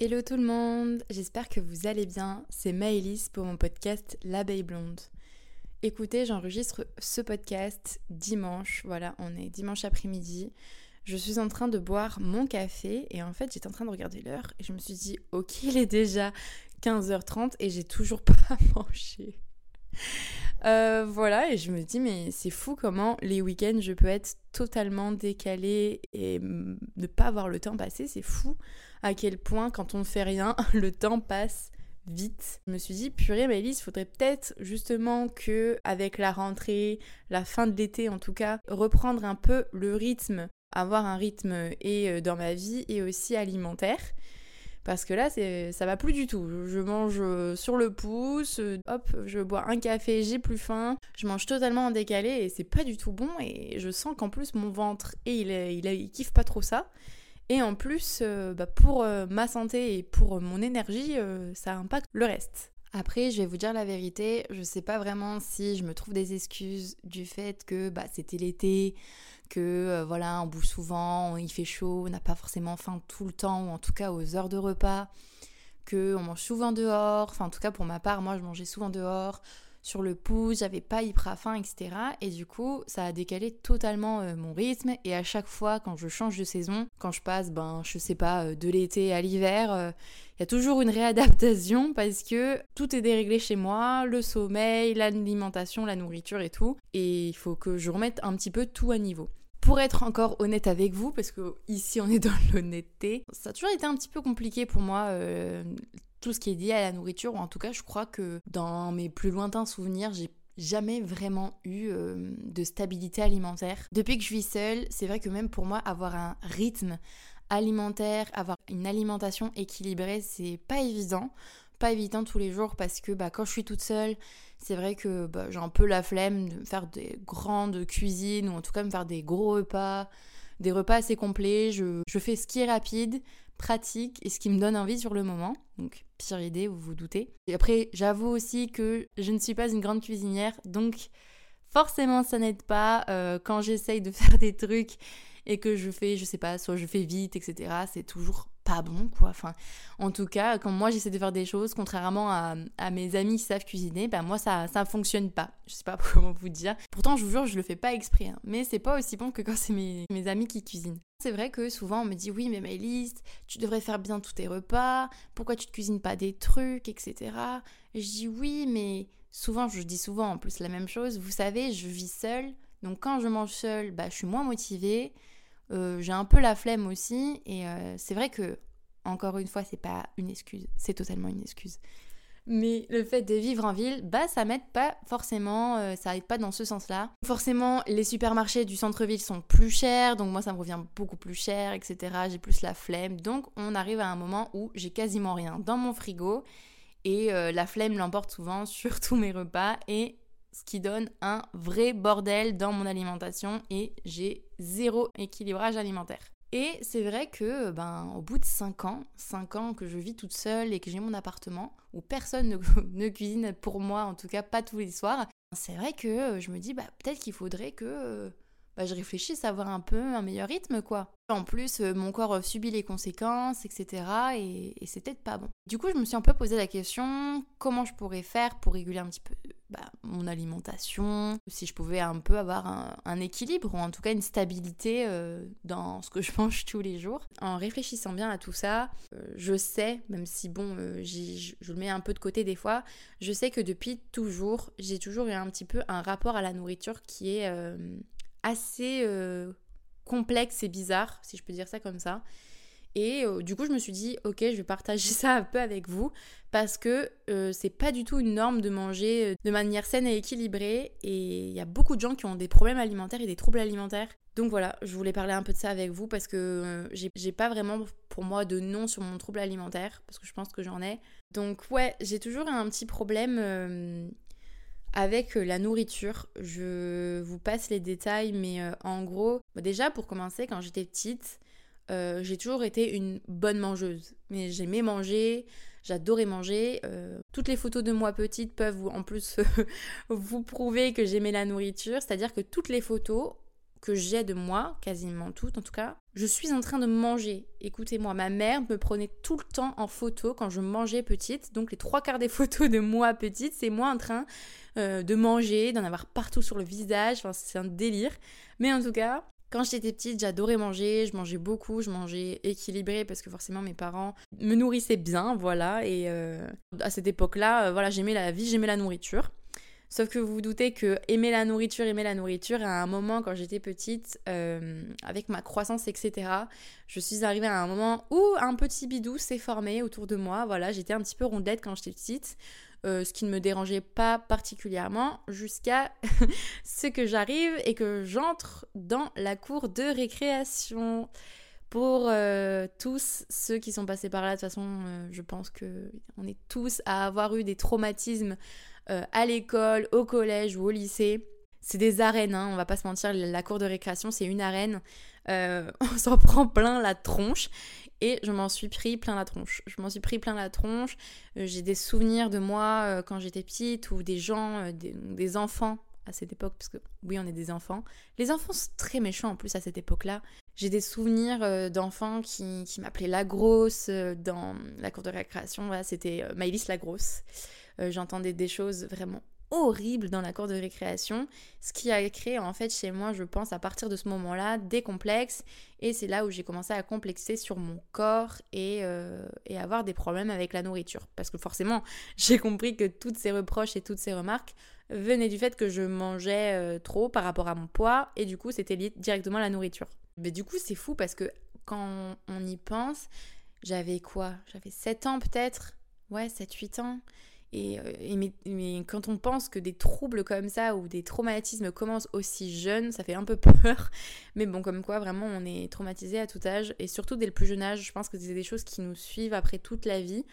Hello tout le monde, j'espère que vous allez bien. C'est Maëlys pour mon podcast L'abeille blonde. Écoutez, j'enregistre ce podcast dimanche, voilà, on est dimanche après-midi. Je suis en train de boire mon café et en fait j'étais en train de regarder l'heure et je me suis dit ok il est déjà 15h30 et j'ai toujours pas mangé. Euh, voilà, et je me dis, mais c'est fou comment les week-ends, je peux être totalement décalée et ne pas avoir le temps passé. C'est fou à quel point, quand on ne fait rien, le temps passe vite. Je me suis dit, purée, il faudrait peut-être justement que, avec la rentrée, la fin de l'été en tout cas, reprendre un peu le rythme, avoir un rythme et euh, dans ma vie et aussi alimentaire. Parce que là, ça va plus du tout. Je mange euh, sur le pouce, euh, hop, je bois un café, j'ai plus faim. Je mange totalement en décalé et c'est pas du tout bon. Et je sens qu'en plus, mon ventre, et il, il, il kiffe pas trop ça. Et en plus, euh, bah, pour ma santé et pour mon énergie, ça impacte le reste. Après, je vais vous dire la vérité, je sais pas vraiment si je me trouve des excuses du fait que bah, c'était l'été, que euh, voilà, on bouge souvent, il fait chaud, on n'a pas forcément faim tout le temps, ou en tout cas aux heures de repas, que on mange souvent dehors, enfin en tout cas pour ma part, moi je mangeais souvent dehors, sur le pouce, j'avais pas hyper faim, etc. Et du coup, ça a décalé totalement euh, mon rythme. Et à chaque fois, quand je change de saison, quand je passe, ben, je sais pas, euh, de l'été à l'hiver, il y a toujours une réadaptation parce que tout est déréglé chez moi, le sommeil, l'alimentation, la nourriture et tout. Et il faut que je remette un petit peu tout à niveau pour être encore honnête avec vous, parce que ici on est dans l'honnêteté, ça a toujours été un petit peu compliqué pour moi, euh, tout ce qui est lié à la nourriture, ou en tout cas je crois que dans mes plus lointains souvenirs, j'ai jamais vraiment eu euh, de stabilité alimentaire. Depuis que je vis seule, c'est vrai que même pour moi, avoir un rythme alimentaire, avoir une alimentation équilibrée, c'est pas évident pas évident tous les jours parce que bah, quand je suis toute seule, c'est vrai que bah, j'ai un peu la flemme de faire des grandes cuisines ou en tout cas me faire des gros repas, des repas assez complets. Je, je fais ce qui est rapide, pratique et ce qui me donne envie sur le moment. Donc pire idée, vous vous doutez. Et après, j'avoue aussi que je ne suis pas une grande cuisinière, donc forcément ça n'aide pas euh, quand j'essaye de faire des trucs et que je fais, je sais pas, soit je fais vite, etc. C'est toujours pas bon, quoi. Enfin, en tout cas, quand moi j'essaie de faire des choses, contrairement à, mes amis qui savent cuisiner, ben moi ça, ça fonctionne pas. Je sais pas comment vous dire. Pourtant, je vous jure, je le fais pas exprès, hein. mais c'est pas aussi bon que quand c'est mes, mes amis qui cuisinent. C'est vrai que souvent on me dit oui mais Maëlys, tu devrais faire bien tous tes repas, pourquoi tu te cuisines pas des trucs, etc. Et je dis oui mais souvent, je dis souvent en plus la même chose, vous savez, je vis seule, donc quand je mange seule, bah, je suis moins motivée, euh, j'ai un peu la flemme aussi, et euh, c'est vrai que, encore une fois, c'est pas une excuse, c'est totalement une excuse. Mais le fait de vivre en ville, bah ça m'aide pas forcément, euh, ça aide pas dans ce sens-là. Forcément, les supermarchés du centre-ville sont plus chers, donc moi ça me revient beaucoup plus cher, etc. J'ai plus la flemme, donc on arrive à un moment où j'ai quasiment rien dans mon frigo et la flemme l'emporte souvent sur tous mes repas et ce qui donne un vrai bordel dans mon alimentation et j'ai zéro équilibrage alimentaire. Et c'est vrai que ben au bout de 5 ans, 5 ans que je vis toute seule et que j'ai mon appartement où personne ne, ne, cuisine pour moi, en tout cas pas tous les soirs, c'est vrai que je me dis bah peut-être qu'il faudrait que bah, je réfléchisse à avoir un peu un meilleur rythme, quoi. En plus, euh, mon corps subit les conséquences, etc. Et, c'est peut-être pas bon. Du coup, je me suis un peu posé la question comment je pourrais faire pour réguler un petit peu bah, mon alimentation, si je pouvais un peu avoir un, équilibre ou en tout cas une stabilité euh, dans ce que je mange tous les jours. En réfléchissant bien à tout ça, euh, je sais, même si bon, je le mets un peu de côté des fois, je sais que depuis toujours, j'ai toujours eu un petit peu un rapport à la nourriture qui est assez euh, complexe et bizarre, si je peux dire ça comme ça. Et euh, du coup, je me suis dit, ok, je vais partager ça un peu avec vous parce que euh, c'est pas du tout une norme de manger de manière saine et équilibrée. Et il y a beaucoup de gens qui ont des problèmes alimentaires et des troubles alimentaires. Donc voilà, je voulais parler un peu de ça avec vous parce que j'ai pas vraiment pour moi de nom sur mon trouble alimentaire parce que je pense que j'en ai. Donc ouais, j'ai toujours un petit problème avec euh, la nourriture, je vous passe les détails, mais euh, en gros, bah, déjà pour commencer, quand j'étais petite, euh, j'ai toujours été une bonne mangeuse. Mais j'aimais manger, j'adorais manger. toutes les photos de moi petite peuvent en plus vous prouver que j'aimais la nourriture. C'est-à-dire que toutes les photos, que j'ai de moi, quasiment toutes en tout cas, je suis en train de manger. Écoutez-moi, ma mère me prenait tout le temps en photo quand je mangeais petite. Donc les trois quarts des photos de moi petite, c'est moi en train euh, de manger, d'en avoir partout sur le visage. Enfin, c'est un délire. Mais en tout cas, quand j'étais petite, j'adorais manger, je mangeais beaucoup, je mangeais équilibré parce que forcément mes parents me nourrissaient bien, voilà. Et euh, à cette époque-là, euh, voilà, j'aimais la vie, j'aimais la nourriture. Sauf que vous vous doutez que aimer la nourriture, aimer la nourriture, à un moment quand j'étais petite, euh, avec ma croissance, etc., je suis arrivée à un moment où un petit bidou s'est formé autour de moi. Voilà, j'étais un petit peu rondette quand j'étais petite. Euh, ce qui ne me dérangeait pas particulièrement jusqu'à ce que j'arrive et que j'entre dans la cour de récréation. Pour euh, tous ceux qui sont passés par là, de toute façon, je pense que on est tous à avoir eu des traumatismes euh, à l'école, au collège ou au lycée. C'est des arènes, hein, on va pas se mentir, la cour de récréation c'est une arène. Euh, on s'en prend plein la tronche et je m'en suis pris plein la tronche. Je m'en suis pris plein la tronche. Euh, j'ai des souvenirs de moi quand j'étais petite ou des gens, des, enfants à cette époque, parce que oui, on est des enfants. Les enfants sont très méchants en plus à cette époque-là. J'ai des souvenirs d'enfants qui, qui m'appelaient la grosse dans la cour de récréation. C'était Maïlis la grosse. Euh, j'entendais des choses vraiment horribles dans la cour de récréation, ce qui a créé en fait chez moi, je pense, à partir de ce moment-là, des complexes, et c'est là où j'ai commencé à complexer sur mon corps et, euh, avoir des problèmes avec la nourriture. Parce que forcément, j'ai compris que toutes ces reproches et toutes ces remarques venaient du fait que je mangeais euh, trop par rapport à mon poids, et du coup, c'était lié directement à la nourriture. Mais du coup, c'est fou parce que quand on y pense, j'avais quoi? J'avais 7 ans peut-être? Ouais, 7-8 ans. Et, euh, mais, quand on pense que des troubles comme ça ou des traumatismes commencent aussi jeunes, ça fait un peu peur. Mais bon, comme quoi, vraiment, on est traumatisé à tout âge. Et surtout dès le plus jeune âge, je pense que c'est des choses qui nous suivent après toute la vie.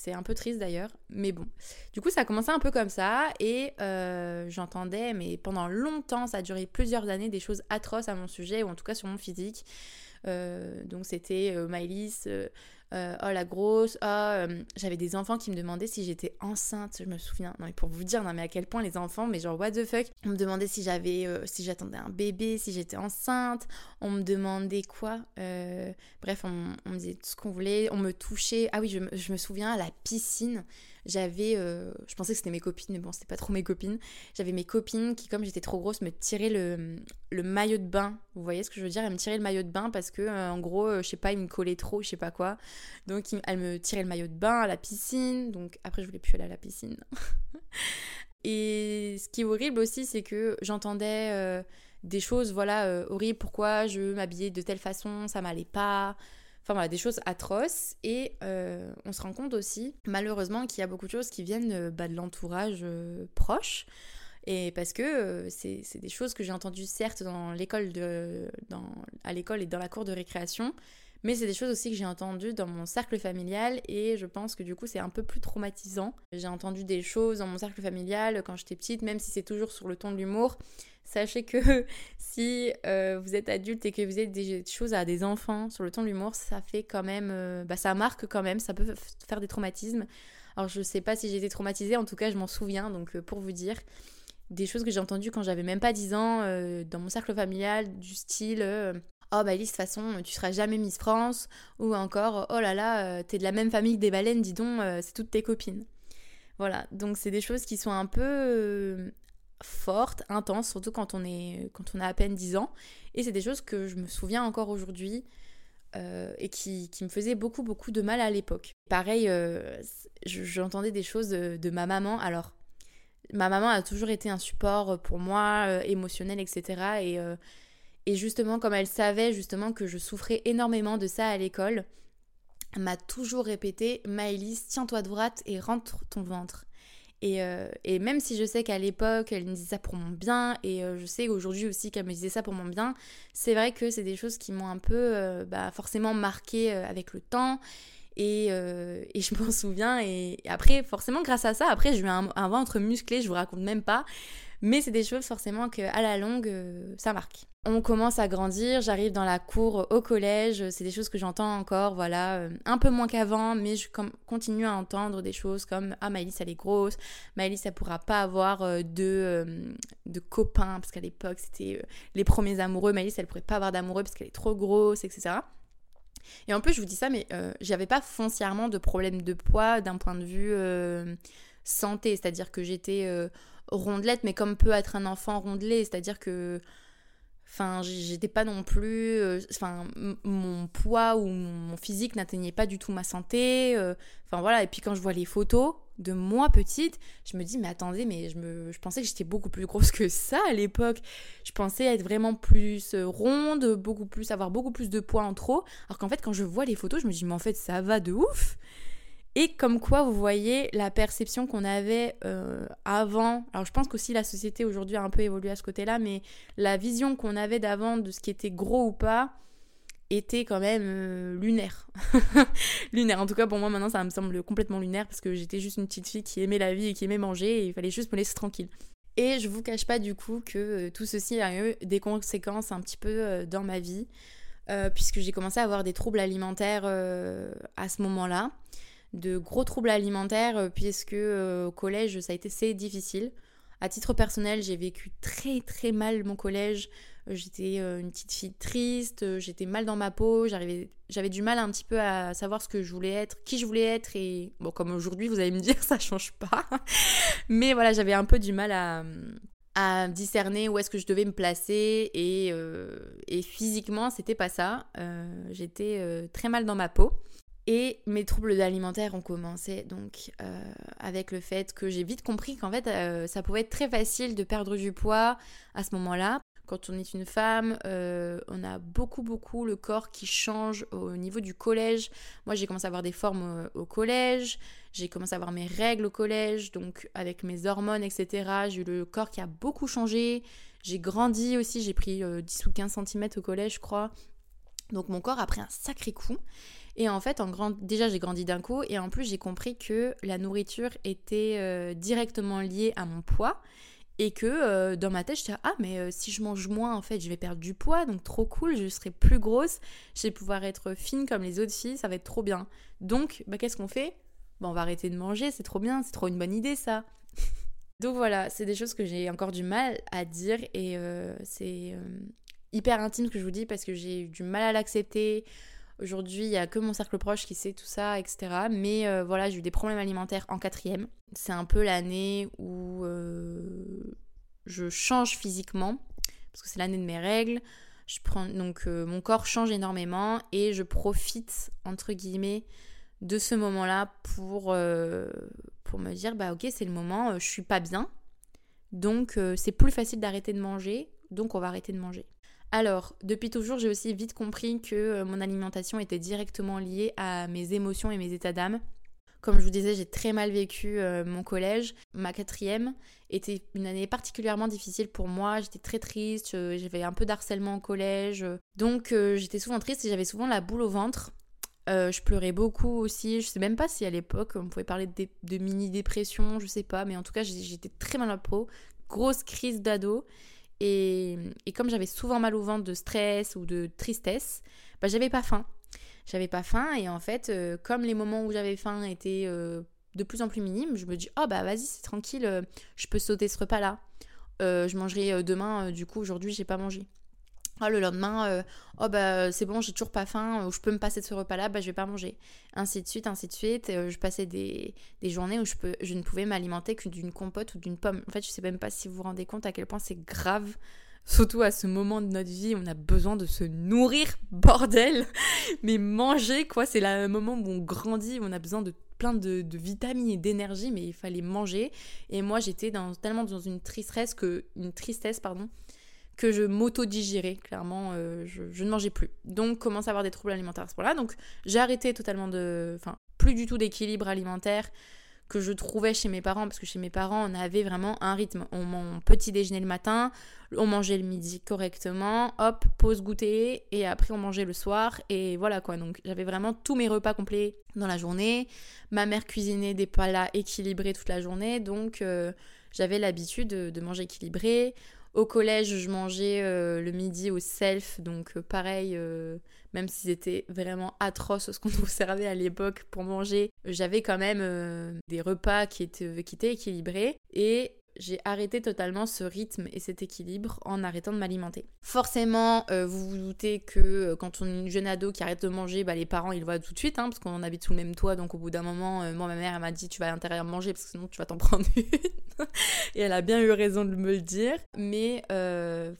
C'est un peu triste d'ailleurs, mais bon. Du coup, ça a commencé un peu comme ça et euh, j'entendais, mais pendant longtemps, ça a duré plusieurs années, des choses atroces à mon sujet ou en tout cas sur mon physique. Euh, donc c'était euh, Mylis, euh, oh la grosse, oh, euh, j'avais des enfants qui me demandaient si j'étais enceinte, je me souviens. Non mais pour vous dire, non mais à quel point les enfants, mais genre what the fuck, on me demandait si j'avais, euh, si j'attendais un bébé, si j'étais enceinte, on me demandait quoi, bref, on, me disait tout ce qu'on voulait, on me touchait, ah oui, je, me souviens à la piscine, j'avais, je pensais que c'était mes copines, mais bon, c'était pas trop mes copines. J'avais mes copines qui, comme j'étais trop grosse, me tiraient le, le, maillot de bain. Vous voyez ce que je veux dire? Elles me tiraient le maillot de bain parce que, en gros, je sais pas, ils me collaient trop, je sais pas quoi. Donc, elles me tiraient le maillot de bain à la piscine. Donc, après, je voulais plus aller à la piscine. Et ce qui est horrible aussi, c'est que j'entendais des choses, voilà, horribles. Pourquoi je m'habillais de telle façon, ça m'allait pas. Enfin voilà, des choses atroces. Et euh, on se rend compte aussi, malheureusement, qu'il y a beaucoup de choses qui viennent euh, bah, de l'entourage euh, proche. Et parce que c'est des choses que j'ai entendues certes dans l'école à l'école et dans la cour de récréation, mais c'est des choses aussi que j'ai entendues dans mon cercle familial et je pense que du coup c'est un peu plus traumatisant. J'ai entendu des choses dans mon cercle familial quand j'étais petite, même si c'est toujours sur le ton de l'humour. Sachez que si euh, vous êtes adulte et que vous êtes des choses à des enfants sur le ton de l'humour, ça fait quand même, euh, bah, ça marque quand même, ça peut faire des traumatismes. Alors je sais pas si j'ai été traumatisée, en tout cas je m'en souviens, donc euh, pour vous dire, des choses que j'ai entendues quand j'avais même pas 10 ans dans mon cercle familial, du style oh bah Elise, de toute façon, tu seras jamais Miss France, ou encore, oh là là, t'es de la même famille que des baleines, dis donc, c'est toutes tes copines. Voilà, donc c'est des choses qui sont un peu forte, intense, surtout quand on, est, quand on a à peine 10 ans. Et c'est des choses que je me souviens encore aujourd'hui euh, et qui, qui, me faisaient beaucoup, beaucoup de mal à l'époque. Pareil, euh, j'entendais des choses de, ma maman. Alors, ma maman a toujours été un support pour moi, euh, émotionnel, etc. Et, et justement, comme elle savait justement que je souffrais énormément de ça à l'école, m'a toujours répété Maëlys, tiens-toi droite et rentre ton ventre. Euh, et, même si je sais qu'à l'époque, elle me disait ça pour mon bien, et euh, je sais aujourd'hui aussi qu'elle me disait ça pour mon bien, c'est vrai que c'est des choses qui m'ont un peu euh, bah, forcément marqué avec le temps. Et, je m'en souviens. Et, après, forcément, grâce à ça, après, j'ai eu un, ventre musclé, je vous raconte même pas. Mais c'est des choses forcément que à la longue, euh, ça marque. On commence à grandir, j'arrive dans la cour au collège, c'est des choses que j'entends encore, voilà, euh, un peu moins qu'avant, mais je continue à entendre des choses comme Ah, Maëlys, elle est grosse, Maëlys, elle pourra pas avoir euh, de, de copains, parce qu'à l'époque, c'était les premiers amoureux, Maëlys, elle pourrait pas avoir d'amoureux parce qu'elle est trop grosse, etc. Et en plus, je vous dis ça, mais j'avais pas foncièrement de problème de poids d'un point de vue santé, c'est-à-dire que j'étais rondelette, mais comme peut être un enfant rondelé, c'est-à-dire que Enfin, j'étais pas non plus. Euh, enfin, mon poids ou mon physique n'atteignait pas du tout ma santé. Euh, enfin, voilà. Et puis, quand je vois les photos de moi petite, je me dis, mais attendez, mais je, me, je pensais que j'étais beaucoup plus grosse que ça à l'époque. Je pensais être vraiment plus euh, ronde, beaucoup plus, avoir beaucoup plus de poids en trop. Alors qu'en fait, quand je vois les photos, je me dis, mais en fait, ça va de ouf. Et comme quoi, vous voyez la perception qu'on avait euh, avant. Alors, je pense qu'aussi la société aujourd'hui a un peu évolué à ce côté-là, mais la vision qu'on avait d'avant de ce qui était gros ou pas était quand même euh, lunaire. lunaire. En tout cas, pour moi, maintenant, ça me semble complètement lunaire parce que j'étais juste une petite fille qui aimait la vie et qui aimait manger et il fallait juste me laisser tranquille. Et je vous cache pas du coup que euh, tout ceci a eu des conséquences un petit peu dans ma vie, puisque j'ai commencé à avoir des troubles alimentaires à ce moment-là de gros troubles alimentaires euh, puisque euh, au collège ça a été assez difficile. À titre personnel, j'ai vécu très très mal mon collège. Euh, j'étais une petite fille triste, j'étais mal dans ma peau, j'avais du mal un petit peu à savoir ce que je voulais être, qui je voulais être et bon comme aujourd'hui vous allez me dire ça change pas. Mais voilà, j'avais un peu du mal à, à discerner où est-ce que je devais me placer et, et physiquement c'était pas ça. J'étais très mal dans ma peau. Et mes troubles alimentaires ont commencé donc euh, avec le fait que j'ai vite compris qu'en fait euh, ça pouvait être très facile de perdre du poids à ce moment-là. Quand on est une femme, euh, on a beaucoup beaucoup le corps qui change au niveau du collège. Moi j'ai commencé à avoir des formes au, collège, j'ai commencé à avoir mes règles au collège, donc avec mes hormones, etc. J'ai eu le corps qui a beaucoup changé. J'ai grandi aussi, j'ai pris 10 ou 15 cm au collège je crois. Donc mon corps a pris un sacré coup. Et en fait, déjà j'ai grandi d'un coup et en plus j'ai compris que la nourriture était euh, directement liée à mon poids et que euh, dans ma tête j'étais ah mais euh, si je mange moins en fait je vais perdre du poids donc trop cool, je serai plus grosse, je vais pouvoir être fine comme les autres filles, ça va être trop bien. Donc bah, qu'est-ce qu'on fait? Bah, on va arrêter de manger, c'est trop bien, c'est trop une bonne idée ça. donc voilà, c'est des choses que j'ai encore du mal à dire et c'est hyper intime que je vous dis parce que j'ai eu du mal à l'accepter. Aujourd'hui, il n'y a que mon cercle proche qui sait tout ça, etc. Mais euh, voilà, j'ai eu des problèmes alimentaires en quatrième. C'est un peu l'année où euh, je change physiquement, parce que c'est l'année de mes règles. Je prends, donc euh, mon corps change énormément et je profite, entre guillemets, de ce moment-là pour, pour me dire, bah ok, c'est le moment, je suis pas bien. Donc c'est plus facile d'arrêter de manger, donc on va arrêter de manger. Alors, depuis toujours, j'ai aussi vite compris que euh, mon alimentation était directement liée à mes émotions et mes états d'âme. Comme je vous disais, j'ai très mal vécu euh, mon collège. Ma quatrième était une année particulièrement difficile pour moi. J'étais très triste, euh, j'avais un peu d'harcèlement au collège. Donc j'étais souvent triste et j'avais souvent la boule au ventre. je pleurais beaucoup aussi. Je sais même pas si à l'époque on pouvait parler de, mini-dépression, je sais pas. Mais en tout cas, j'étais très mal à la peau. Grosse crise d'ado. Et, comme j'avais souvent mal au ventre de stress ou de tristesse, bah, j'avais pas faim. J'avais pas faim et en fait, euh, comme les moments où j'avais faim étaient euh, de plus en plus minimes, je me dis oh bah vas-y c'est tranquille, euh, je peux sauter ce repas-là. je mangerai demain, du coup aujourd'hui j'ai pas mangé. Oh, le lendemain, euh, oh bah c'est bon, j'ai toujours pas faim, ou je peux me passer de ce repas-là, bah je vais pas manger. Ainsi de suite, ainsi de suite. Euh, je passais des, journées où je, peux, je ne pouvais m'alimenter que d'une compote ou d'une pomme. En fait, je sais même pas si vous vous rendez compte à quel point c'est grave. Surtout à ce moment de notre vie, on a besoin de se nourrir, bordel. Mais manger, quoi, c'est le moment où on grandit, où on a besoin de plein de, vitamines et d'énergie, mais il fallait manger. Et moi, j'étais tellement dans une tristesse que, une tristesse, pardon, que je m'auto-digérais, clairement, euh, je, ne mangeais plus. Donc, commence à avoir des troubles alimentaires à ce point-là. Donc, j'ai arrêté totalement de. Enfin, plus du tout d'équilibre alimentaire que je trouvais chez mes parents, parce que chez mes parents, on avait vraiment un rythme. On mange petit déjeuner le matin, on mangeait le midi correctement, hop, pause goûter, et après on mangeait le soir, et voilà quoi. Donc j'avais vraiment tous mes repas complets dans la journée. Ma mère cuisinait des plats équilibrés toute la journée, donc euh, j'avais l'habitude de, manger équilibré. Au collège, je mangeais euh, le midi au self, donc euh, pareil, euh, même si c'était vraiment atroce ce qu'on nous servait à l'époque pour manger, j'avais quand même des repas qui étaient, qui étaient équilibrés. Et j'ai arrêté totalement ce rythme et cet équilibre en arrêtant de m'alimenter. Forcément, euh, vous vous doutez que euh, quand on est une jeune ado qui arrête de manger, bah, les parents ils le voient tout de suite, hein, parce qu'on habite sous le même toit, donc au bout d'un moment, euh, moi ma mère elle m'a dit tu vas à l'intérieur manger parce que sinon tu vas t'en prendre une. et elle a bien eu raison de me le dire, mais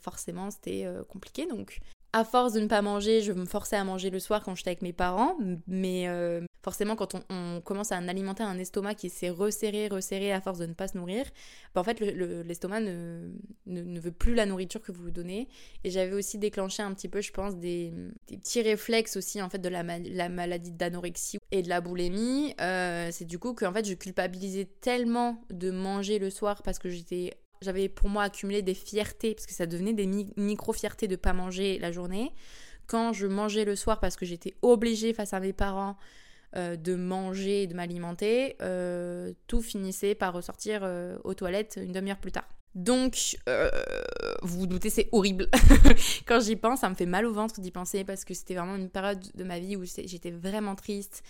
forcément c'était compliqué, donc à force de ne pas manger, je me forçais à manger le soir quand j'étais avec mes parents, mais euh, forcément quand on, commence à alimenter un estomac qui s'est resserré, resserré à force de ne pas se nourrir, bah, en fait l'estomac ne, veut plus la nourriture que vous lui donnez. Et j'avais aussi déclenché un petit peu, je pense, des, petits réflexes aussi en fait de la, la maladie d'anorexie et de la boulimie. Euh, c'est du coup que en fait je culpabilisais tellement de manger le soir parce que j'étais j'avais pour moi accumulé des fiertés, parce que ça devenait des micro-fiertés de pas manger la journée. Quand je mangeais le soir parce que j'étais obligée face à mes parents euh, de manger et de m'alimenter, euh, tout finissait par ressortir euh, aux toilettes une demi-heure plus tard. Donc, vous vous doutez, c'est horrible. Quand j'y pense, ça me fait mal au ventre d'y penser parce que c'était vraiment une période de ma vie où j'étais vraiment triste,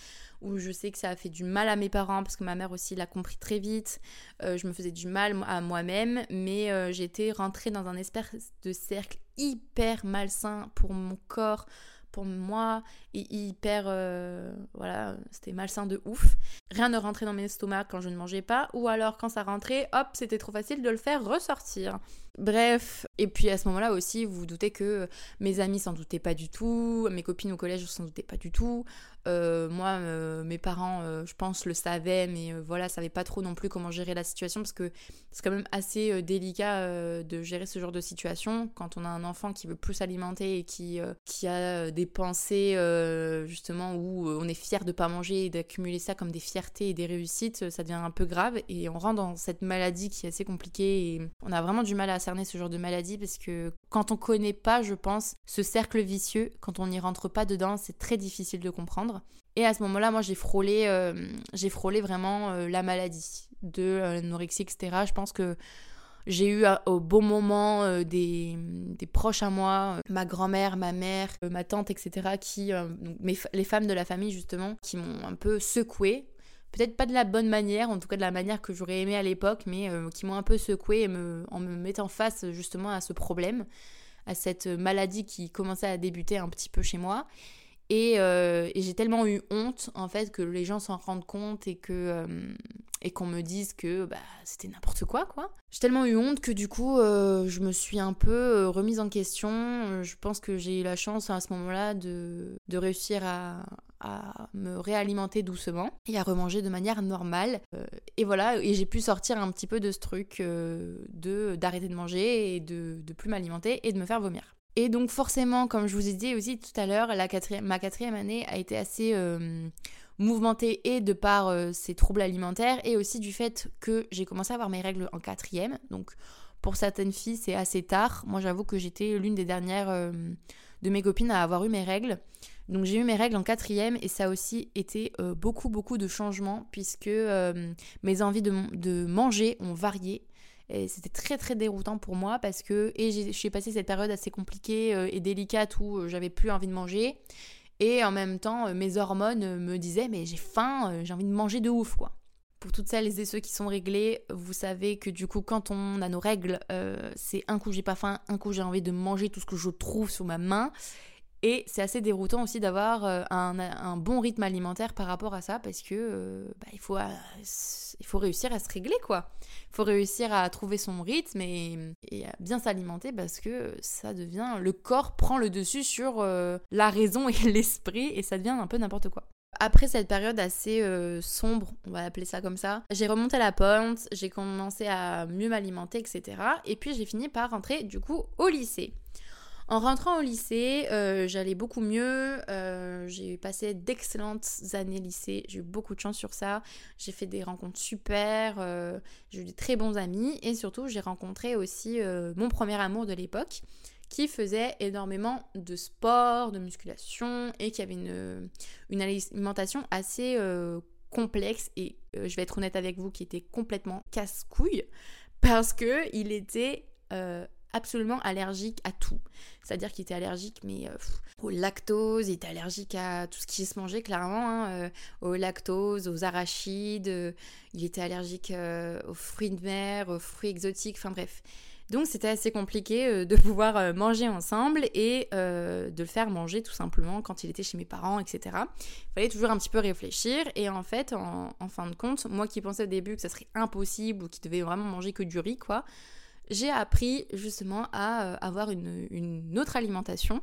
où je sais que ça a fait du mal à mes parents parce que ma mère aussi l'a compris très vite. Euh, je me faisais du mal à moi-même, mais euh, j'étais rentrée dans un espèce de cercle hyper malsain pour mon corps, pour moi, hyper. Euh, voilà, c'était malsain de ouf. Rien ne rentrait dans mes estomacs quand je ne mangeais pas, ou alors quand ça rentrait, hop, c'était trop facile de le faire ressortir. Bref, et puis à ce moment-là aussi, vous vous doutez que mes amis s'en doutaient pas du tout, mes copines au collège s'en doutaient pas du tout. Euh, moi, euh, mes parents, euh, je pense, le savaient, mais voilà, savaient pas trop non plus comment gérer la situation parce que c'est quand même assez délicat de gérer ce genre de situation quand on a un enfant qui veut plus s'alimenter et qui, qui a des pensées justement où on est fier de pas manger et d'accumuler ça comme des fiertés et des réussites, ça devient un peu grave et on rentre dans cette maladie qui est assez compliquée et on a vraiment du mal à cerner ce genre de maladie parce que quand on connaît pas, je pense, ce cercle vicieux, quand on n'y rentre pas dedans, c'est très difficile de comprendre. Et à ce moment-là, moi, j'ai frôlé, euh, j'ai frôlé vraiment euh, la maladie de euh, l'anorexie, etc. Je pense que j'ai eu au bon moment des, proches à moi, ma grand-mère, ma mère, ma tante, etc., qui, les femmes de la famille justement, qui m'ont un peu secoué peut-être pas de la bonne manière, en tout cas de la manière que j'aurais aimé à l'époque, mais qui m'ont un peu secoué en me mettant face justement à ce problème, à cette maladie qui commençait à débuter un petit peu chez moi. Euh, et, j'ai tellement eu honte en fait que les gens s'en rendent compte et que euh, et qu'on me dise que bah, c'était n'importe quoi quoi. J'ai tellement eu honte que du coup je me suis un peu remise en question. Je pense que j'ai eu la chance à ce moment-là de, de réussir à, à me réalimenter doucement et à remanger de manière normale. Euh, et voilà, et j'ai pu sortir un petit peu de ce truc euh, de d'arrêter de manger et de, de plus m'alimenter et de me faire vomir. Et donc forcément, comme je vous ai dit aussi tout à l'heure, ma quatrième année a été assez euh, mouvementée et de par ces troubles alimentaires et aussi du fait que j'ai commencé à avoir mes règles en quatrième. Donc pour certaines filles, c'est assez tard. Moi, j'avoue que j'étais l'une des dernières de mes copines à avoir eu mes règles. Donc j'ai eu mes règles en quatrième et ça a aussi été euh, beaucoup beaucoup de changements puisque euh, mes envies de, manger ont varié. Et c'était très très déroutant pour moi parce que et j'ai passé cette période assez compliquée euh, et délicate où j'avais plus envie de manger. Et en même temps, mes hormones me disaient mais j'ai faim, j'ai envie de manger de ouf quoi. Pour toutes celles et ceux qui sont réglés, vous savez que du coup, quand on a nos règles, c'est un coup j'ai pas faim, un coup j'ai envie de manger tout ce que je trouve sous ma main. Et c'est assez déroutant aussi d'avoir euh, un, bon rythme alimentaire par rapport à ça parce que euh, bah, il, faut, euh, il faut réussir à se régler quoi. Il faut réussir à trouver son rythme et, et à bien s'alimenter parce que ça devient. Le corps prend le dessus sur la raison et l'esprit et ça devient un peu n'importe quoi. Après cette période assez sombre, on va appeler ça comme ça, j'ai remonté la pente, j'ai commencé à mieux m'alimenter, etc. Et puis j'ai fini par rentrer du coup au lycée. En rentrant au lycée, euh, j'allais beaucoup mieux. Euh, j'ai passé d'excellentes années lycée. J'ai eu beaucoup de chance sur ça. J'ai fait des rencontres super. Euh, j'ai eu de très bons amis. Et surtout, j'ai rencontré aussi mon premier amour de l'époque qui faisait énormément de sport, de musculation et qui avait une, alimentation assez complexe et je vais être honnête avec vous qui était complètement casse-couille parce que il était absolument allergique à tout. C'est-à-dire qu'il était allergique mais euh, au lactose, il était allergique à tout ce qui se mangeait clairement, hein, euh, au lactose, aux arachides, il était allergique aux fruits de mer, aux fruits exotiques, enfin bref. Donc c'était assez compliqué de pouvoir manger ensemble et de le faire manger tout simplement quand il était chez mes parents, etc. Il fallait toujours un petit peu réfléchir et en fait, en, en fin de compte, moi qui pensais au début que ça serait impossible ou qu'il devait vraiment manger que du riz, quoi, j'ai appris justement à euh, avoir une, autre alimentation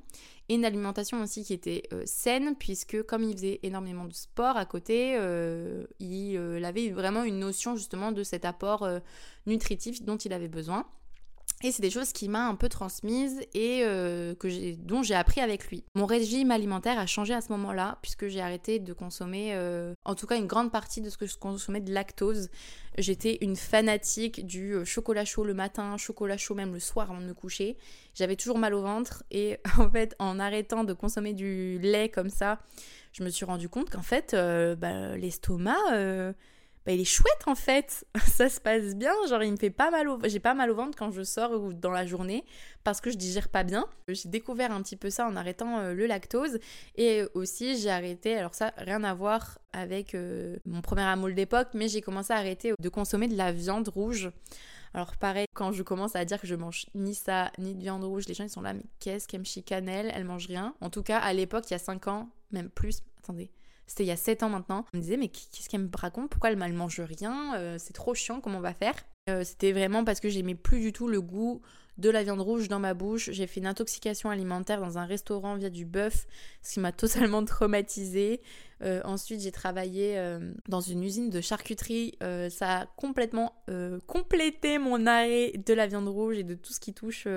et une alimentation aussi qui était euh, saine puisque comme il faisait énormément de sport à côté, euh, il avait vraiment une notion justement de cet apport nutritif dont il avait besoin. Et c'est des choses qui m'a un peu transmises et euh, dont j'ai appris avec lui. Mon régime alimentaire a changé à ce moment-là puisque j'ai arrêté de consommer, euh, en tout cas une grande partie de ce que je consommais de lactose. J'étais une fanatique du euh, chocolat chaud le matin, chocolat chaud même le soir avant de me coucher. J'avais toujours mal au ventre et en fait en arrêtant de consommer du lait comme ça, je me suis rendu compte qu'en fait bah, l'estomac bah, il est chouette en fait. ça se passe bien, genre il me fait pas mal au j'ai pas mal au ventre quand je sors ou dans la journée parce que je digère pas bien. J'ai découvert un petit peu ça en arrêtant euh, le lactose et aussi j'ai arrêté alors ça rien à voir avec euh, mon premier amour d'époque mais j'ai commencé à arrêter de consommer de la viande rouge. Alors pareil, quand je commence à dire que je mange ni ça, ni de viande rouge, les gens ils sont là, mais qu'est-ce qu'elle me chicanelle Elle mange rien. En tout cas, à l'époque, il y a 5 ans, même plus, attendez, c'était il y a 7 ans maintenant. On me disait, mais qu'est-ce qu'elle me raconte? Pourquoi elle ne mange rien? Euh, C'est trop chiant, comment on va faire? Euh, C'était vraiment parce que j'aimais plus du tout le goût de la viande rouge dans ma bouche. J'ai fait une intoxication alimentaire dans un restaurant via du bœuf, ce qui m'a totalement traumatisée. Euh, ensuite, j'ai travaillé euh, dans une usine de charcuterie. Euh, ça a complètement complété mon arrêt de la viande rouge et de tout ce qui touche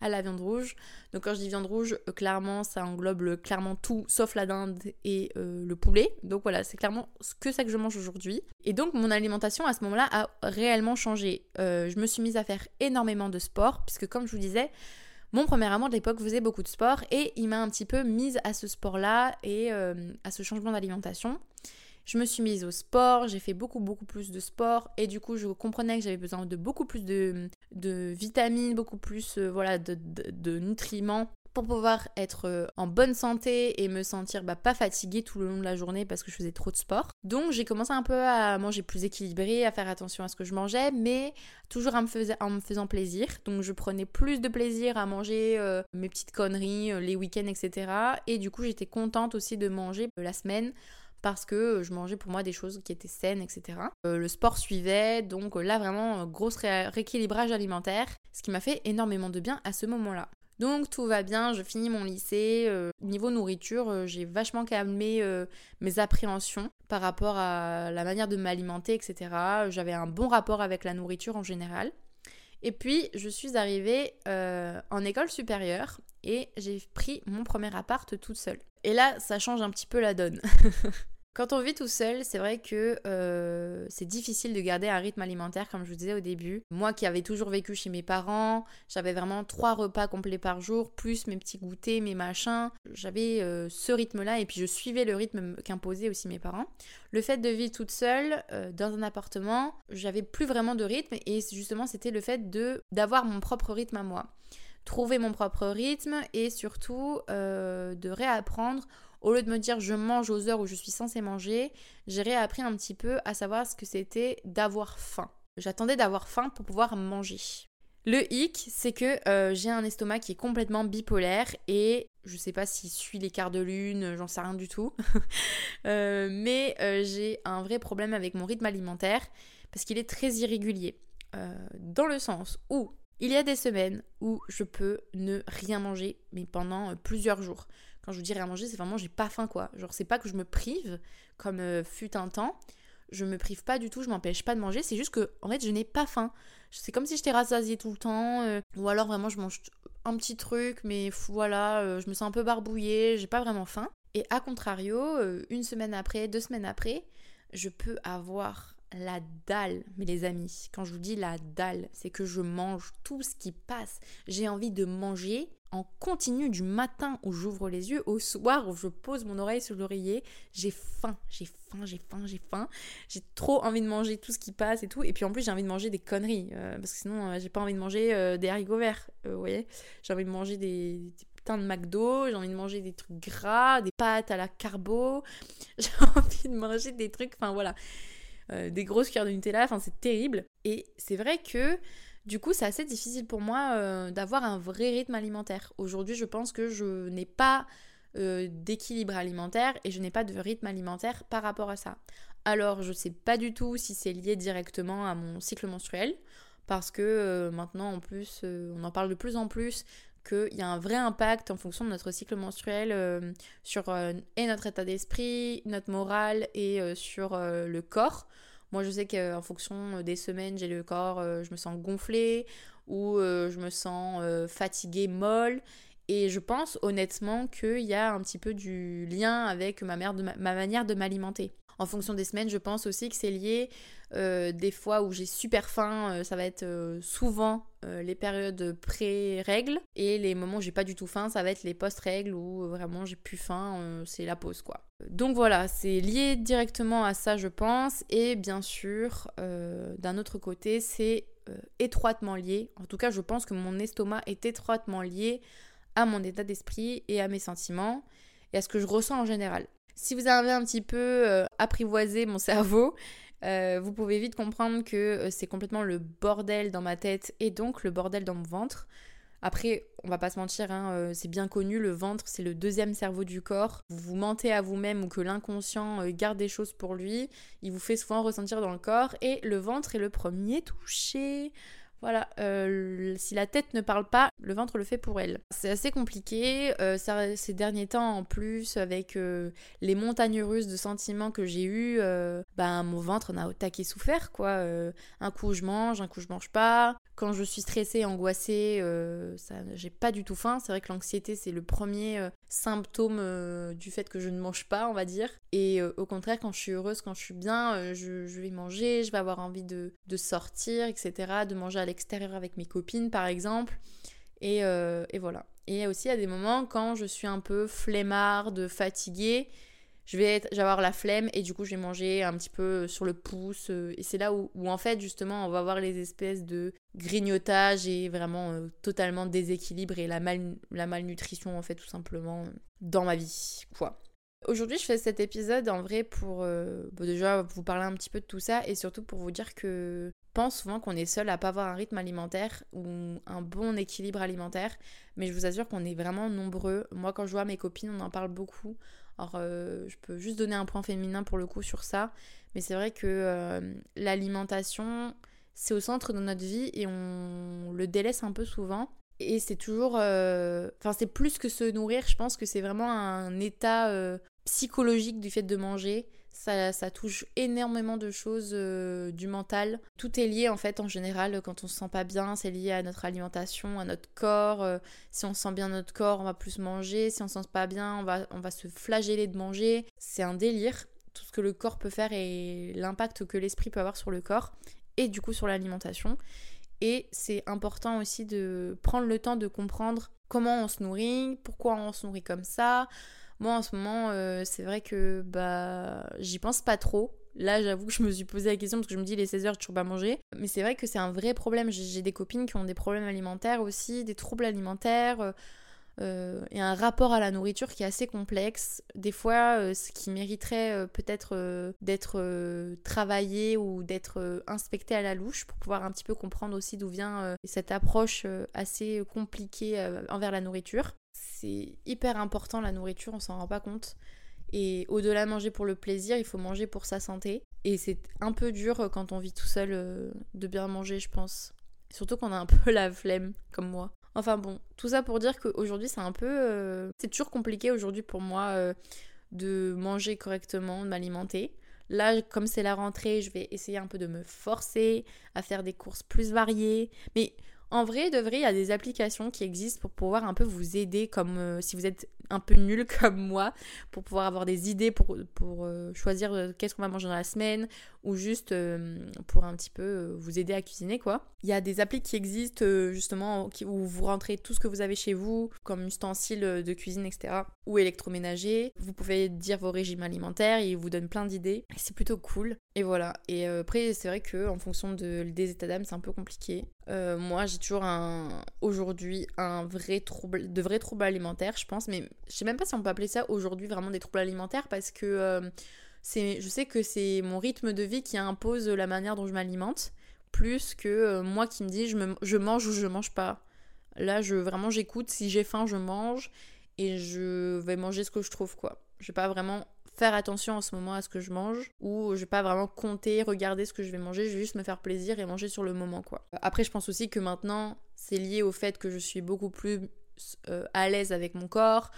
à la viande rouge. Donc, quand je dis viande rouge, clairement, ça englobe clairement tout sauf la dinde et le poulet. Donc, voilà, c'est clairement que ça que je mange aujourd'hui. Et donc, mon alimentation à ce moment-là a réellement changé. je me suis mise à faire énormément de sport, comme je vous disais, mon premier amour de l'époque faisait beaucoup de sport et il m'a un petit peu mise à ce sport-là et euh, à ce changement d'alimentation. Je me suis mise au sport, j'ai fait beaucoup beaucoup plus de sport et du coup je comprenais que j'avais besoin de beaucoup plus de, vitamines, beaucoup plus euh, voilà, de, nutriments pour pouvoir être euh, en bonne santé et me sentir bah, pas fatiguée tout le long de la journée parce que je faisais trop de sport. Donc j'ai commencé un peu à manger plus équilibré, à faire attention à ce que je mangeais, mais toujours en me, faisant plaisir. Donc je prenais plus de plaisir à manger euh, mes petites conneries, euh, les week-ends, etc. Et du coup j'étais contente aussi de manger la semaine parce que je mangeais pour moi des choses qui étaient saines, etc. le sport suivait, donc là vraiment gros rééquilibrage alimentaire, ce qui m'a fait énormément de bien à ce moment-là. Donc tout va bien, je finis mon lycée. Euh, niveau nourriture, euh, j'ai vachement calmé euh, mes appréhensions par rapport à la manière de m'alimenter, etc. J'avais un bon rapport avec la nourriture en général. Et puis je suis arrivée en école supérieure et j'ai pris mon premier appart toute seule. Et là, ça change un petit peu la donne. Quand on vit tout seul, c'est vrai que euh, c'est difficile de garder un rythme alimentaire, comme je vous disais au début. Moi qui avais toujours vécu chez mes parents, j'avais vraiment trois repas complets par jour, plus mes petits goûters, mes machins. J'avais euh, ce rythme-là et puis je suivais le rythme qu'imposaient aussi mes parents. Le fait de vivre toute seule euh, dans un appartement, j'avais plus vraiment de rythme et justement c'était le fait de d'avoir mon propre rythme à moi. Trouver mon propre rythme et surtout de réapprendre au lieu de me dire je mange aux heures où je suis censée manger, j'ai réappris un petit peu à savoir ce que c'était d'avoir faim. J'attendais d'avoir faim pour pouvoir manger. Le hic, c'est que euh, j'ai un estomac qui est complètement bipolaire et je sais pas s'il suit quarts de lune, j'en sais rien du tout. Euh, mais euh, j'ai un vrai problème avec mon rythme alimentaire parce qu'il est très irrégulier. dans le sens où il y a des semaines où je peux ne rien manger, mais pendant plusieurs jours. Quand je vous dis rien manger, c'est vraiment j'ai pas faim quoi. Genre c'est pas que je me prive comme euh, fut un temps. Je me prive pas du tout, je m'empêche pas de manger, c'est juste que en fait je n'ai pas faim. C'est comme si j'étais rassasiée tout le temps, euh, ou alors vraiment je mange un petit truc, mais voilà, euh, je me sens un peu barbouillée, j'ai pas vraiment faim. Et à contrario, une semaine après, deux semaines après, je peux avoir la dalle, mais les amis. Quand je vous dis la dalle, c'est que je mange tout ce qui passe. J'ai envie de manger en continu du matin où j'ouvre les yeux au soir où je pose mon oreille sur l'oreiller. J'ai faim, j'ai faim, j'ai faim, j'ai faim. J'ai trop envie de manger tout ce qui passe et tout. Et puis en plus, j'ai envie de manger des conneries. Euh, parce que sinon, euh, j'ai pas envie de manger euh, des haricots verts. vous voyez J'ai envie de manger des, des putains de McDo. J'ai envie de manger des trucs gras, des pâtes à la carbo. J'ai envie de manger des trucs. Enfin voilà. des grosses cuillères de Nutella. Enfin, c'est terrible. Et c'est vrai que du coup, c'est assez difficile pour moi euh, d'avoir un vrai rythme alimentaire. Aujourd'hui, je pense que je n'ai pas euh, d'équilibre alimentaire et je n'ai pas de rythme alimentaire par rapport à ça. Alors, je ne sais pas du tout si c'est lié directement à mon cycle menstruel, parce que euh, maintenant, en plus, on en parle de plus en plus qu'il y a un vrai impact en fonction de notre cycle menstruel sur et notre état d'esprit, notre morale et sur le corps. Moi, je sais qu'en fonction euh, des semaines, j'ai le corps, euh, je me sens gonflé ou euh, je me sens fatiguée, molle. Et je pense honnêtement qu'il y a un petit peu du lien avec ma, mère ma manière de m'alimenter. En fonction des semaines, je pense aussi que c'est lié euh, des fois où j'ai super faim, euh, ça va être euh, souvent les périodes pré-règles. Et les moments où j'ai pas du tout faim, ça va être les post-règles où vraiment j'ai plus faim, c'est la pause quoi. Donc voilà, c'est lié directement à ça je pense. Et bien sûr, d'un autre côté, c'est étroitement lié. En tout cas, je pense que mon estomac est étroitement lié à mon état d'esprit et à mes sentiments et à ce que je ressens en général. Si vous avez un petit peu apprivoisé mon cerveau, euh, vous pouvez vite comprendre que euh, c'est complètement le bordel dans ma tête et donc le bordel dans mon ventre. Après, on va pas se mentir, hein, euh, c'est bien connu, le ventre c'est le deuxième cerveau du corps. Vous vous mentez à vous-même ou que l'inconscient garde des choses pour lui, il vous fait souvent ressentir dans le corps et le ventre est le premier touché. Voilà, euh, si la tête ne parle pas, le ventre le fait pour elle. C'est assez compliqué. Euh, ces derniers temps, en plus, avec euh, les montagnes russes de sentiments que j'ai eu, ben mon ventre n'a au taquet souffert, quoi. un coup je mange, un coup je mange pas. Quand je suis stressée, angoissée, ça, j'ai pas du tout faim. C'est vrai que l'anxiété, c'est le premier symptôme du fait que je ne mange pas, on va dire. Et au contraire, quand je suis heureuse, quand je suis bien, je, vais manger, je vais avoir envie de, de sortir, etc., de manger à extérieur avec mes copines par exemple. Et, euh, et voilà. Et aussi à des moments quand je suis un peu flemmarde, fatiguée, je vais, avoir la flemme et du coup je vais manger un petit peu sur le pouce. Euh, et c'est là où, en fait justement on va voir les espèces de grignotage et vraiment euh, totalement déséquilibre et la, mal, la malnutrition en fait tout simplement dans ma vie. Quoi. Aujourd'hui, je fais cet épisode en vrai pour déjà vous parler un petit peu de tout ça et surtout pour vous dire que pense souvent qu'on est seul à pas avoir un rythme alimentaire ou un bon équilibre alimentaire, mais je vous assure qu'on est vraiment nombreux. Moi, quand je vois mes copines, on en parle beaucoup. Alors, euh, je peux juste donner un point féminin pour le coup sur ça, mais c'est vrai que euh, l'alimentation, c'est au centre de notre vie et on le délaisse un peu souvent. Et c'est toujours. Euh, enfin, c'est plus que se nourrir, je pense que c'est vraiment un état psychologique du fait de manger. Ça, touche énormément de choses euh, du mental. Tout est lié en fait en général quand on se sent pas bien, c'est lié à notre alimentation, à notre corps. Euh, si on sent bien notre corps, on va plus manger. Si on se sent pas bien, on va, on va se flageller de manger. C'est un délire, tout ce que le corps peut faire et l'impact que l'esprit peut avoir sur le corps et du coup sur l'alimentation. Et c'est important aussi de prendre le temps de comprendre comment on se nourrit, pourquoi on se nourrit comme ça, moi, en ce moment, euh, c'est vrai que bah, j'y pense pas trop. Là, j'avoue que je me suis posé la question parce que je me dis, les 16 heures, toujours pas manger. Mais c'est vrai que c'est un vrai problème. J'ai des copines qui ont des problèmes alimentaires aussi, des troubles alimentaires. Euh, euh, et un rapport à la nourriture qui est assez complexe. Des fois, ce qui mériterait peut-être d'être travaillé ou d'être inspecté à la louche pour pouvoir un petit peu comprendre aussi d'où vient cette approche assez compliquée envers la nourriture c'est hyper important la nourriture, on s'en rend pas compte. Et au-delà de manger pour le plaisir, il faut manger pour sa santé. Et c'est un peu dur euh, quand on vit tout seul euh, de bien manger, je pense. Surtout qu'on a un peu la flemme, comme moi. Enfin bon, tout ça pour dire qu'aujourd'hui c'est un peu... Euh, c'est toujours compliqué aujourd'hui pour moi de manger correctement, de m'alimenter. Là, comme c'est la rentrée, je vais essayer un peu de me forcer à faire des courses plus variées. Mais en vrai, de vrai, il y a des applications qui existent pour pouvoir un peu vous aider, comme euh, si vous êtes un peu nul comme moi pour pouvoir avoir des idées pour, euh, choisir euh, qu'est-ce qu'on va manger dans la semaine ou juste pour un petit peu vous aider à cuisiner quoi. Il y a des applis qui existent justement où vous rentrez tout ce que vous avez chez vous comme ustensiles de cuisine etc. ou électroménager. Vous pouvez dire vos régimes alimentaires ils vous donnent plein d'idées. C'est plutôt cool. Et voilà. Et après c'est vrai que fonction de, des états d'âme c'est un peu compliqué. Moi j'ai toujours un aujourd'hui un vrai trouble de vrais troubles alimentaires je pense mais je sais même pas si on peut appeler ça aujourd'hui vraiment des troubles alimentaires parce que euh, c'est, je sais que c'est mon rythme de vie qui impose la manière dont je m'alimente plus que euh, moi qui me dis je, je mange ou je mange pas. Là, je vraiment j'écoute, si j'ai faim, je mange et je vais manger ce que je trouve quoi. Je vais pas vraiment faire attention en ce moment à ce que je mange ou je vais pas vraiment compter, regarder ce que je vais manger, je vais juste me faire plaisir et manger sur le moment quoi. Après, je pense aussi que maintenant, c'est lié au fait que je suis beaucoup plus euh, à l'aise avec mon corps,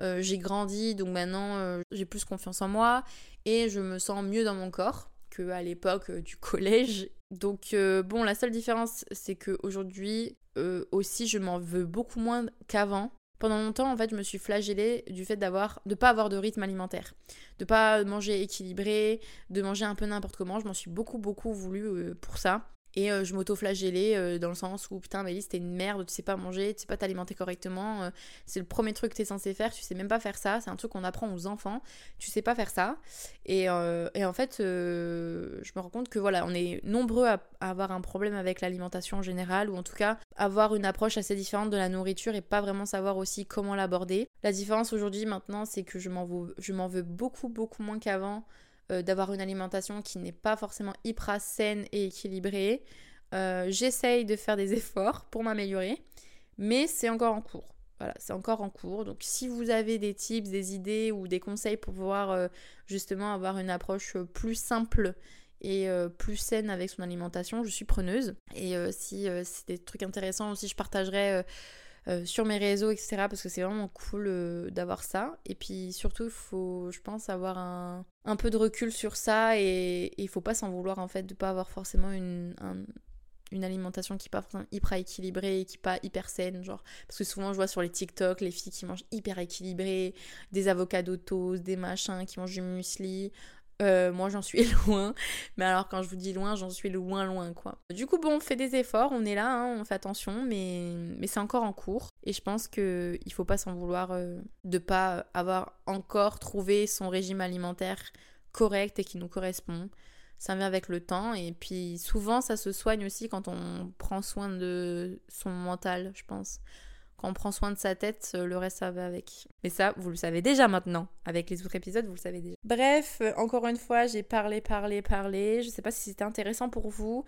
euh, j'ai grandi, donc maintenant euh, j'ai plus confiance en moi et je me sens mieux dans mon corps qu'à l'époque du collège. Donc bon, la seule différence, c'est qu'aujourd'hui aussi, je m'en veux beaucoup moins qu'avant. Pendant longtemps, en fait, je me suis flagellée du fait d'avoir, de pas avoir de rythme alimentaire, de pas manger équilibré, de manger un peu n'importe comment. Je m'en suis beaucoup, beaucoup voulu pour ça. Et euh, je m'auto-flagellais euh, dans le sens où putain, Mélisse, t'es une merde, tu sais pas manger, tu sais pas t'alimenter correctement, euh, c'est le premier truc que t'es censé faire, tu sais même pas faire ça, c'est un truc qu'on apprend aux enfants, tu sais pas faire ça. Et, et en fait, je me rends compte que voilà, on est nombreux à, avoir un problème avec l'alimentation en général, ou en tout cas avoir une approche assez différente de la nourriture et pas vraiment savoir aussi comment l'aborder. La différence aujourd'hui maintenant, c'est que je m'en veux, veux beaucoup, beaucoup moins qu'avant. Euh, d'avoir une alimentation qui n'est pas forcément hyper saine et équilibrée. Euh, j'essaye de faire des efforts pour m'améliorer, mais c'est encore en cours. Voilà, c'est encore en cours. Donc si vous avez des tips, des idées ou des conseils pour pouvoir euh, justement avoir une approche plus simple et plus saine avec son alimentation, je suis preneuse. Et si c'est des trucs intéressants aussi, je partagerai euh, sur mes réseaux, etc. Parce que c'est vraiment cool euh, d'avoir ça. Et puis surtout, il faut, je pense, avoir un, peu de recul sur ça et il faut pas s'en vouloir en fait de pas avoir forcément une, alimentation qui n'est pas hyper équilibrée, qui n'est pas hyper saine, genre. Parce que souvent, je vois sur les TikTok les filles qui mangent hyper équilibré, des avocados toast, des machins, qui mangent du muesli. Euh, moi, j'en suis loin. Mais alors, quand je vous dis loin, j'en suis loin, loin, quoi. Du coup, bon, on fait des efforts, on est là, hein, on fait attention, mais, c'est encore en cours. Et je pense qu'il faut pas s'en vouloir euh, de pas avoir encore trouvé son régime alimentaire correct et qui nous correspond. Ça vient avec le temps. Et puis, souvent, ça se soigne aussi quand on prend soin de son mental, je pense. Quand on prend soin de sa tête, euh, le reste ça va avec. Mais ça, vous le savez déjà maintenant. Avec les autres épisodes, vous le savez déjà. Bref, euh, encore une fois, j'ai parlé, parlé, parlé. Je sais pas si c'était intéressant pour vous.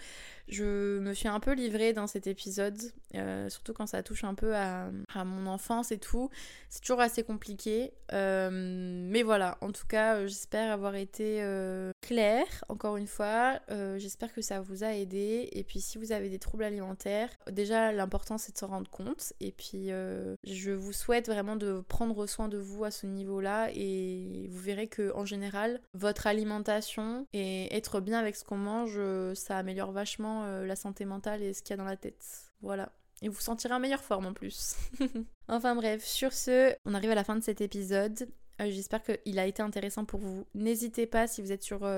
Je me suis un peu livrée dans cet épisode, euh, surtout quand ça touche un peu à, mon enfance et tout. C'est toujours assez compliqué. mais voilà, en tout cas, j'espère avoir été claire, encore une fois. j'espère que ça vous a aidé. Et puis si vous avez des troubles alimentaires, déjà l'important c'est de s'en rendre compte. Et puis euh, je vous souhaite vraiment de prendre soin de vous à ce niveau-là et vous verrez que en général, votre alimentation et être bien avec ce qu'on mange, euh, ça améliore vachement euh, la santé mentale et ce qu'il y a dans la tête. Voilà. Et vous sentirez en meilleure forme en plus. enfin bref, sur ce, on arrive à la fin de cet épisode. J'espère qu'il a été intéressant pour vous. N'hésitez pas, si vous êtes sur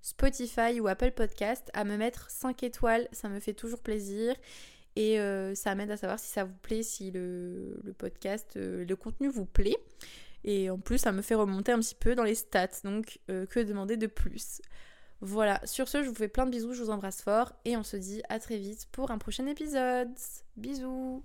Spotify ou Apple Podcast, à me mettre 5 étoiles, ça me fait toujours plaisir. Et euh, ça m'aide à savoir si ça vous plaît, si le, podcast, euh, le contenu vous plaît. Et en plus, ça me fait remonter un petit peu dans les stats. Donc, euh, que demander de plus? Voilà, sur ce, je vous fais plein de bisous, je vous embrasse fort. Et on se dit à très vite pour un prochain épisode. Bisous